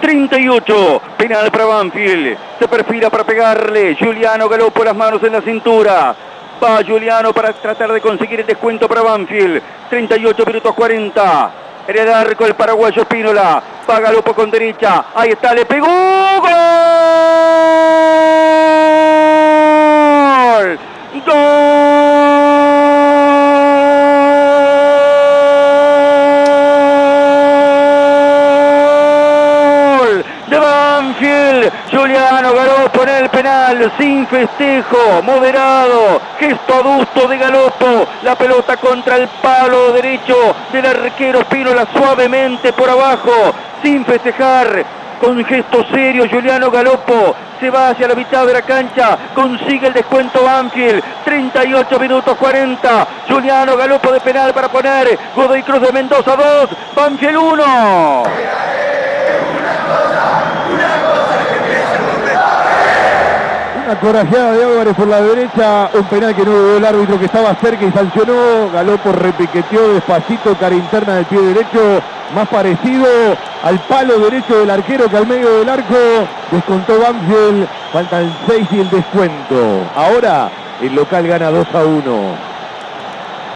38. Penal para Banfield. Se perfila para pegarle. Juliano Galopo las manos en la cintura. Va Juliano para tratar de conseguir el descuento para Banfield. 38 minutos 40. En el arco el paraguayo Espínola. Va Galopo con derecha. Ahí está, le pegó. ¡Gol! Banfield. Juliano Galopo en el penal. Sin festejo. Moderado. Gesto adusto de Galopo. La pelota contra el palo derecho del arquero Espínola suavemente por abajo. Sin festejar con gesto serio Juliano Galopo se va hacia la mitad de la cancha, consigue el descuento Banfield, 38 minutos 40, Juliano Galopo de penal para poner Godoy Cruz de Mendoza 2, Banfield 1. Una corajeada de Álvarez por la derecha, un penal que no vio el árbitro que estaba cerca y sancionó, Galopo repiqueteó despacito, cara interna del pie derecho, más parecido al palo derecho del arquero que al medio del arco, descontó Banfield, faltan 6 y el descuento. Ahora el local gana 2 a 1.